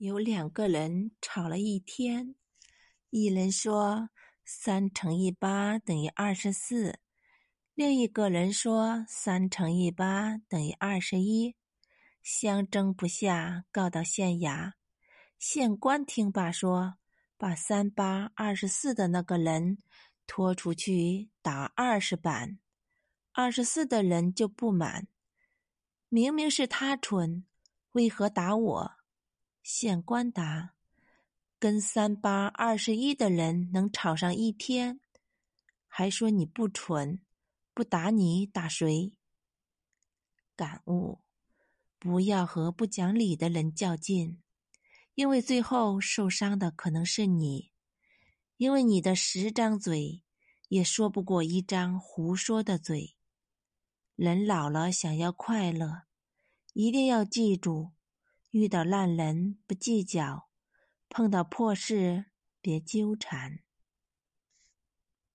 有两个人吵了一天，一人说三乘以八等于二十四，另一个人说三乘以八等于二十一，相争不下，告到县衙。县官听罢说，把三八二十四的那个人拖出去打二十板，二十四的人就不满，明明是他蠢，为何打我？县官答：“跟三八二十一的人能吵上一天，还说你不蠢，不打你打谁？”感悟：不要和不讲理的人较劲，因为最后受伤的可能是你，因为你的十张嘴也说不过一张胡说的嘴。人老了想要快乐，一定要记住。遇到烂人不计较，碰到破事别纠缠。